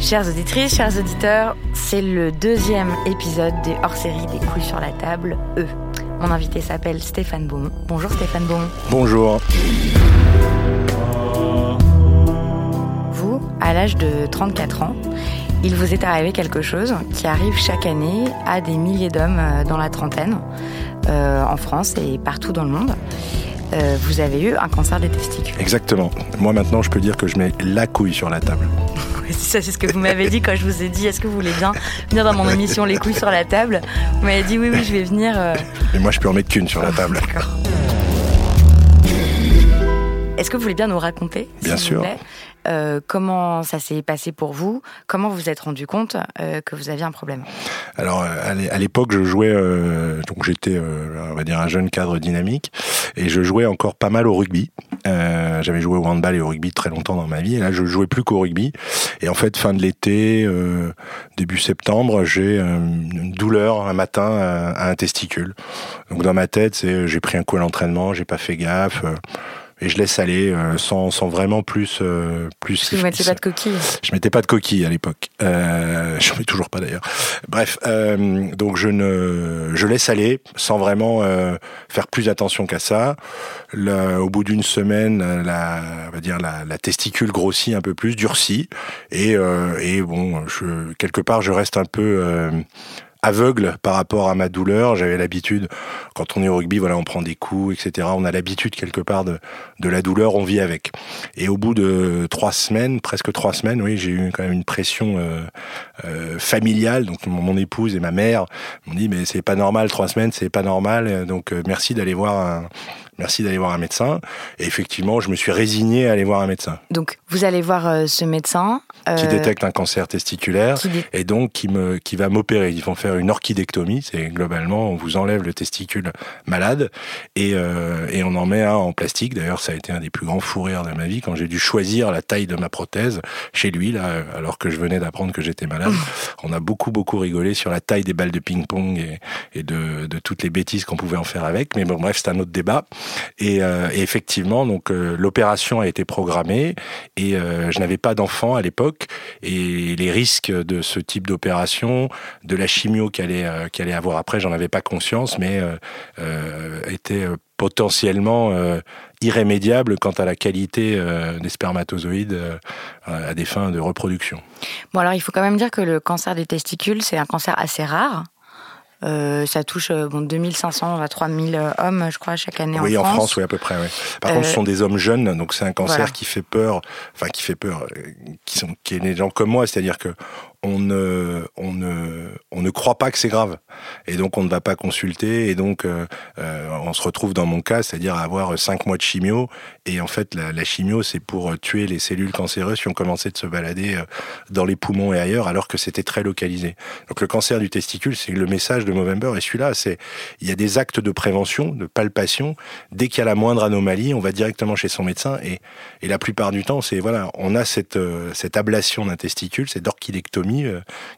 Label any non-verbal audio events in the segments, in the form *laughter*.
Chères auditrices, chers auditeurs, c'est le deuxième épisode des hors-série des couilles sur la table, E. Mon invité s'appelle Stéphane Beaumont. Bonjour Stéphane Beaumont. Bonjour. Vous, à l'âge de 34 ans, il vous est arrivé quelque chose qui arrive chaque année à des milliers d'hommes euh, dans la trentaine, euh, en France et partout dans le monde. Euh, vous avez eu un cancer des testicules. Exactement. Moi maintenant, je peux dire que je mets la couille sur la table. Ça, c'est ce que vous m'avez dit quand je vous ai dit est-ce que vous voulez bien venir dans mon émission Les couilles sur la table? Vous m'avez dit oui, oui, je vais venir. euh. Et moi, je peux en mettre qu'une sur la table. D'accord. Est-ce que vous voulez bien nous raconter, Bien vous sûr. plaît, euh, comment ça s'est passé pour vous? Comment vous vous êtes rendu compte euh, que vous aviez un problème? Alors, euh, à l'é- à l'époque, je jouais, donc j'étais, on va dire, un jeune cadre dynamique, et je jouais encore pas mal au rugby. J'avais joué au handball et au rugby très longtemps dans ma vie, et là, je jouais plus qu'au rugby. Et en fait, fin de l'été, début septembre, j'ai une douleur un matin à, à un testicule. Donc dans ma tête, j'ai pris un coup à l'entraînement, j'ai pas fait gaffe. Euh, et je laisse aller euh, sans, sans vraiment plus euh, plus vous mettiez pas de coquille. je mettais pas de coquille à l'époque. Euh, *laughs* je mets toujours pas d'ailleurs. Bref, euh, donc je ne, je laisse aller sans vraiment euh, faire plus attention qu'à ça. Le- au bout d'une semaine, la, on va dire la, la testicule grossit un peu plus, durcit, et, euh, et bon, je, quelque part, je reste un peu euh, aveugle par rapport à ma douleur. J'avais l'habitude, quand on est au rugby, voilà, on prend des coups, etc. On a l'habitude quelque part de, de la douleur, on vit avec. Et au bout de trois semaines, presque trois semaines, oui, j'ai eu quand même une pression euh, euh, familiale. Donc mon, épouse et ma mère m'ont dit mais c'est pas normal, trois semaines, c'est pas normal. Donc euh, merci d'aller voir un merci d'aller voir un médecin. Et effectivement, je me suis résigné à aller voir un médecin Donc, vous allez voir euh, ce médecin. qui euh, détecte un cancer testiculaire qui et donc qui me qui va m'opérer. Ils vont faire une orchidectomie, c'est globalement on vous enlève le testicule malade et euh, et on en met un en plastique. D'ailleurs, ça a été un des plus grands fous rires de ma vie quand j'ai dû choisir la taille de ma prothèse chez lui là, alors que je venais d'apprendre que j'étais malade. on a beaucoup beaucoup rigolé sur la taille des balles de ping-pong et, et de, de toutes les bêtises qu'on pouvait en faire avec. Mais bon, bref, c'est un autre débat. Et, euh, et effectivement, donc euh, l'opération a été programmée et euh, je n'avais pas d'enfant à l'époque et les risques de ce type d'opération, de la chimio qu'elle allait, qu'elle allait avoir après, j'en avais pas conscience, mais euh, potentiellement euh, irrémédiables quant à la qualité des spermatozoïdes à des fins de reproduction. Bon, alors, il faut quand même dire que le cancer des testicules, c'est un cancer assez rare. Euh, ça touche euh, bon, 2500 à 3000 euh, hommes, je crois, chaque année oui, en en France. France, oui, à peu près. Ouais. Par Euh, contre, ce sont des hommes jeunes, donc c'est un cancer voilà. qui fait peur, enfin qui fait peur, euh, qui sont, qui est des gens comme moi, c'est-à-dire que on ne, on ne, on ne croit pas que c'est grave. Et donc, on ne va pas consulter. Et donc, euh, euh, on se retrouve dans mon cas, c'est-à-dire avoir cinq mois de chimio. Et en fait, la, chimio, c'est pour tuer les cellules cancéreuses qui ont commencé de se balader euh, dans les poumons et ailleurs, alors que c'était très localisé. Donc, le cancer du testicule, c'est le message de Movember. Et celui-là, c'est, il y a des actes de prévention, de palpation. Dès qu'il y a la moindre anomalie, on va directement chez son médecin. Et, et la plupart du temps, c'est, voilà, on a cette, cette ablation d'un testicule, cette orchidectomie,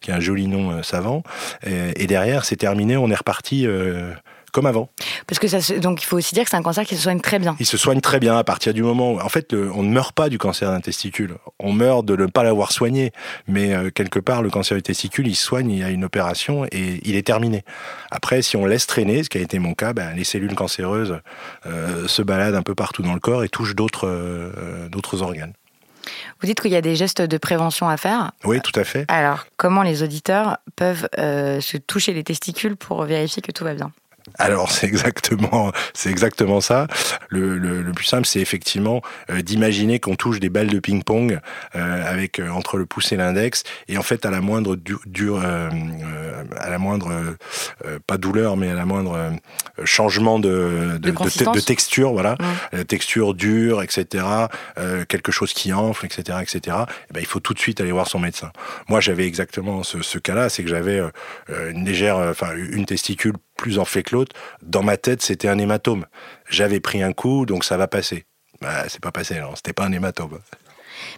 qui est un joli nom savant. Et, et derrière, c'est terminé, on est reparti euh, comme avant. Parce que ça, donc il faut aussi dire que c'est un cancer qui se soigne très bien. Il se soigne très bien à partir du moment où, en fait, on ne meurt pas du cancer d'un testicule. On meurt de ne pas l'avoir soigné, mais euh, quelque part, le cancer du testicule, il se soigne, il y a une opération et il est terminé. Après, si on laisse traîner, ce qui a été mon cas, ben, les cellules cancéreuses euh, se baladent un peu partout dans le corps et touchent d'autres d'autres organes. Vous dites qu'il y a des gestes de prévention à faire. Oui, tout à fait. Alors, comment les auditeurs peuvent euh, se toucher les testicules pour vérifier que tout va bien? Alors c'est exactement, c'est exactement ça. Le, le, le plus simple, c'est effectivement euh, d'imaginer qu'on touche des balles de ping-pong euh, avec euh, entre le pouce et l'index, et en fait à la moindre du, euh, à la moindre pas douleur, mais à la moindre changement de de, de, de, texture, voilà, texture dure, etc. quelque chose qui enfle, etc., etc. Et ben, il faut tout de suite aller voir son médecin. Moi, j'avais exactement ce, ce cas-là, c'est que j'avais une légère, enfin une testicule plus enflé que l'autre. Dans ma tête, c'était un hématome. J'avais pris un coup, donc ça va passer. Bah, c'est pas passé, non. C'était pas un hématome.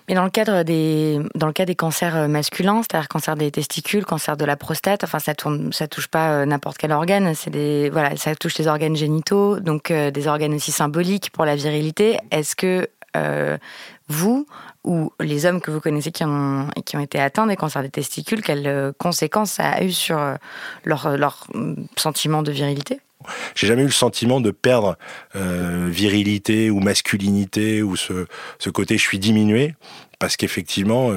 Mais dans le cadre des, dans le cas des cancers euh, masculins, c'est-à-dire cancer des testicules, cancer de la prostate, enfin ça tourne, ça touche pas euh, n'importe quel organe, c'est des, voilà, ça touche les organes génitaux, donc euh, des organes aussi symboliques pour la virilité. Est-ce que vous ou les hommes que vous connaissez qui ont, qui ont été atteints des cancers des testicules, quelles euh, conséquences ça a eu sur euh, leur, leur mm, sentiment de virilité? J'ai jamais eu le sentiment de perdre euh, virilité ou masculinité ou ce, ce côté je suis diminué parce qu'effectivement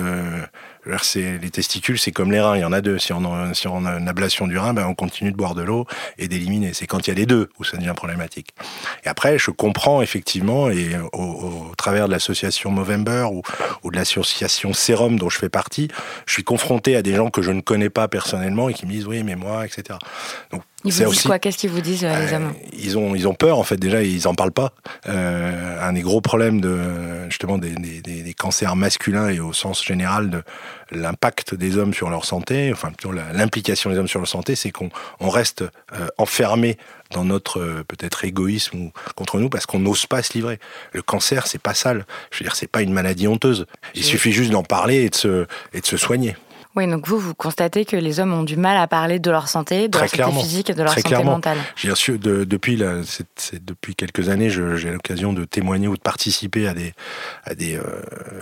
les testicules, c'est comme les reins, il y en a deux. Si on, a, si on a une ablation du rein, ben on continue de boire de l'eau et d'éliminer. C'est quand il y a les deux où ça devient problématique. Et après, je comprends effectivement, et au, au travers de l'association Movember ou, ou de l'association Serum dont je fais partie, je suis confronté à des gens que je ne connais pas personnellement et qui me disent oui, mais moi, etc. Donc ils vous disent quoi? Qu'est-ce qu'ils vous disent, euh, les hommes? Ils ont, ils ont peur, en fait, déjà, ils en parlent pas. Euh, un des gros problèmes de, justement, des, des, des, cancers masculins et au sens général de l'impact des hommes sur leur santé, enfin, plutôt l'implication des hommes sur leur santé, c'est qu'on on reste euh, enfermé dans notre euh, peut-être égoïsme ou contre nous parce qu'on n'ose pas se livrer. Le cancer, c'est pas sale. Je veux dire, c'est pas une maladie honteuse. Il suffit juste d'en parler et de se, et de se soigner. Oui, donc vous, vous constatez que les hommes ont du mal à parler de leur santé, de leur santé physique et de leur santé mentale. J'ai reçu de, depuis depuis quelques années, j'ai l'occasion de témoigner ou de participer à des à des, euh,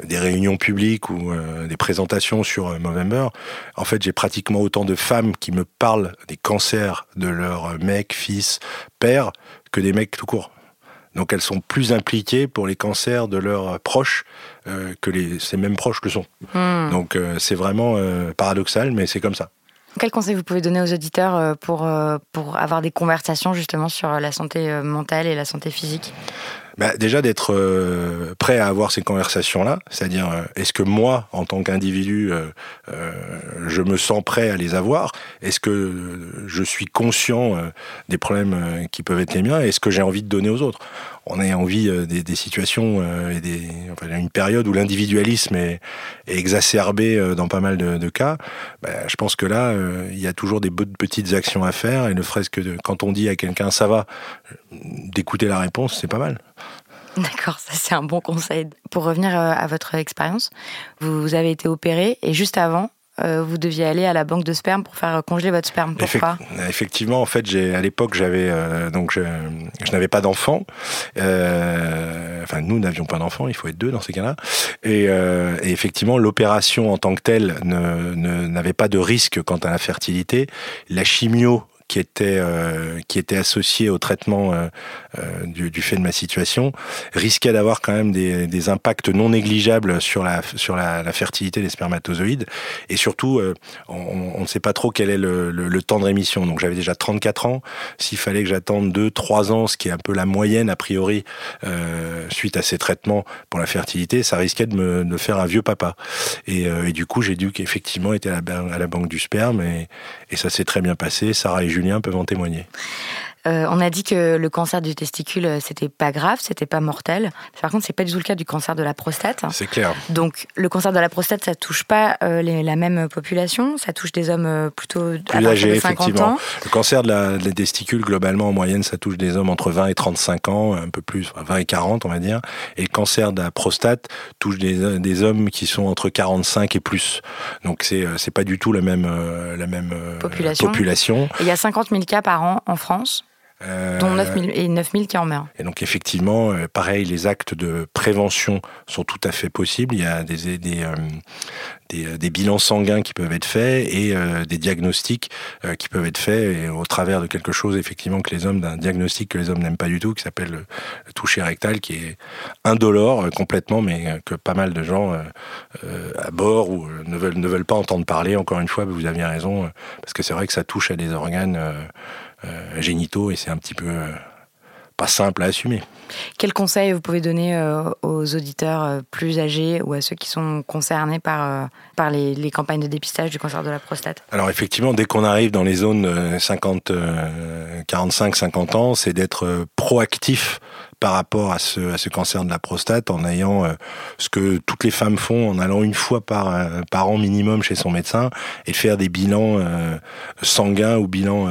des réunions publiques ou euh, des présentations sur euh, Movember. En fait, j'ai pratiquement autant de femmes qui me parlent des cancers de leur mec, fils, père que des mecs tout court. Donc elles sont plus impliquées pour les cancers de leurs proches euh, que les, ces mêmes proches le sont. Hmm. Donc euh, c'est vraiment euh, paradoxal, mais c'est comme ça. Quel conseil vous pouvez donner aux auditeurs pour, pour avoir des conversations justement sur la santé mentale et la santé physique? Bah, déjà d'être euh, prêt à avoir ces conversations-là, c'est-à-dire euh, est-ce que moi, en tant qu'individu, euh, je me sens prêt à les avoir? Est-ce que je suis conscient des problèmes qui peuvent être les miens? Est-ce que j'ai envie de donner aux autres? On a envie des, des, situations et des, enfin, une période où l'individualisme est, est, exacerbé dans pas mal de, cas. Bah, je pense que là, il y a toujours des petites actions à faire et ne serait-ce que quand on dit à quelqu'un ça va, d'écouter la réponse, c'est pas mal. D'accord, ça c'est un bon conseil. Pour revenir euh, à votre expérience, vous avez été opéré et juste avant, euh, vous deviez aller à la banque de sperme pour faire congeler votre sperme. Pourquoi Effectivement, en fait, j'ai à l'époque j'avais euh, donc je, je n'avais pas d'enfant. Euh, enfin, nous n'avions pas d'enfant. Il faut être deux dans ces cas-là. Et, et, effectivement, l'opération en tant que telle ne n'avait pas de risque quant à la fertilité. La chimio qui était qui était associé au traitement du, du, fait de ma situation risquait d'avoir quand même des, impacts non négligeables sur la sur la, fertilité des spermatozoïdes et surtout on, on, ne sait pas trop quel est le, le, temps de rémission. Donc j'avais déjà 34 ans. S'il fallait que j'attende 2-3 ans, ce qui est un peu la moyenne a priori suite à ces traitements pour la fertilité, ça risquait de me de faire un vieux papa. Et, du coup j'ai dû à la, à la banque du sperme et, et ça s'est très bien passé. Sarah et Julien peuvent en témoigner. Euh, on a dit que le cancer du testicule, euh, c'était pas grave, c'était pas mortel. Par contre, c'est pas du tout le cas du cancer de la prostate. C'est clair. Donc, le cancer de la prostate, ça touche pas euh, les, la même population. Ça touche des hommes plutôt plus âgés, effectivement. Le cancer de la, des testicules, globalement, en moyenne, ça touche des hommes entre 20 et 35 ans, un peu plus, 20 et 40, on va dire. Et le cancer de la prostate touche des, des hommes qui sont entre 45 et plus. Donc, c'est c'est pas du tout la même la même population. population. il y a 50 000 cas par an en France. Euh, dont 9 000, et 9 000 qui en meurent. Et donc effectivement, euh, pareil, les actes de prévention sont tout à fait possibles. Il y a des, des, euh, des, des bilans sanguins qui peuvent être faits et des diagnostics qui peuvent être faits et au travers de quelque chose effectivement que les hommes, d'un diagnostic que les hommes n'aiment pas du tout, qui s'appelle le, le, toucher rectal, qui est indolore complètement, mais que pas mal de gens à bord ou ne veulent, ne veulent pas entendre parler. Encore une fois, vous aviez raison, parce que c'est vrai que ça touche à des organes génitaux et c'est un petit peu euh, pas simple à assumer. Quels conseils vous pouvez donner euh, aux auditeurs plus âgés ou à ceux qui sont concernés par, par les, les, campagnes de dépistage du cancer de la prostate? Alors effectivement, dès qu'on arrive dans les zones 50, 45, 50 ans, c'est d'être proactif par rapport à ce, à ce cancer de la prostate en ayant euh, ce que toutes les femmes font en allant une fois par, euh, par an minimum chez son médecin et faire des bilans euh, sanguins ou bilans,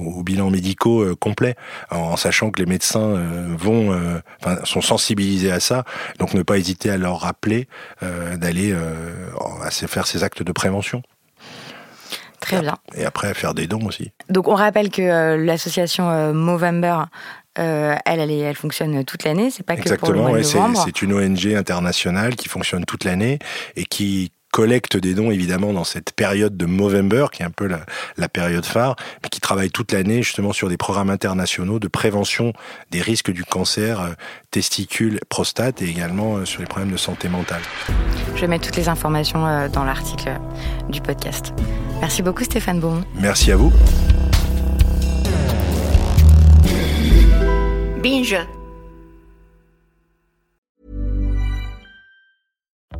ou, bilans médicaux complets en, sachant que les médecins vont, enfin, sont sensibilisés à ça. Donc ne pas hésiter à leur rappeler d'aller faire ces actes de prévention. Très bien. Et après, faire des dons aussi. Donc, on rappelle que l'association Movember euh, elle, elle, elle, fonctionne toute l'année, c'est pas que pour le mois de novembre. C'est une ONG internationale qui fonctionne toute l'année et qui collecte des dons évidemment dans cette période de Movember, qui est un peu la, la période phare, mais qui travaille toute l'année justement sur des programmes internationaux de prévention des risques du cancer, euh, testicule, prostate et également euh, sur les problèmes de santé mentale. Je vais mettre toutes les informations euh, dans l'article du podcast. Merci beaucoup Stéphane Beaumont. Merci à vous. Binge.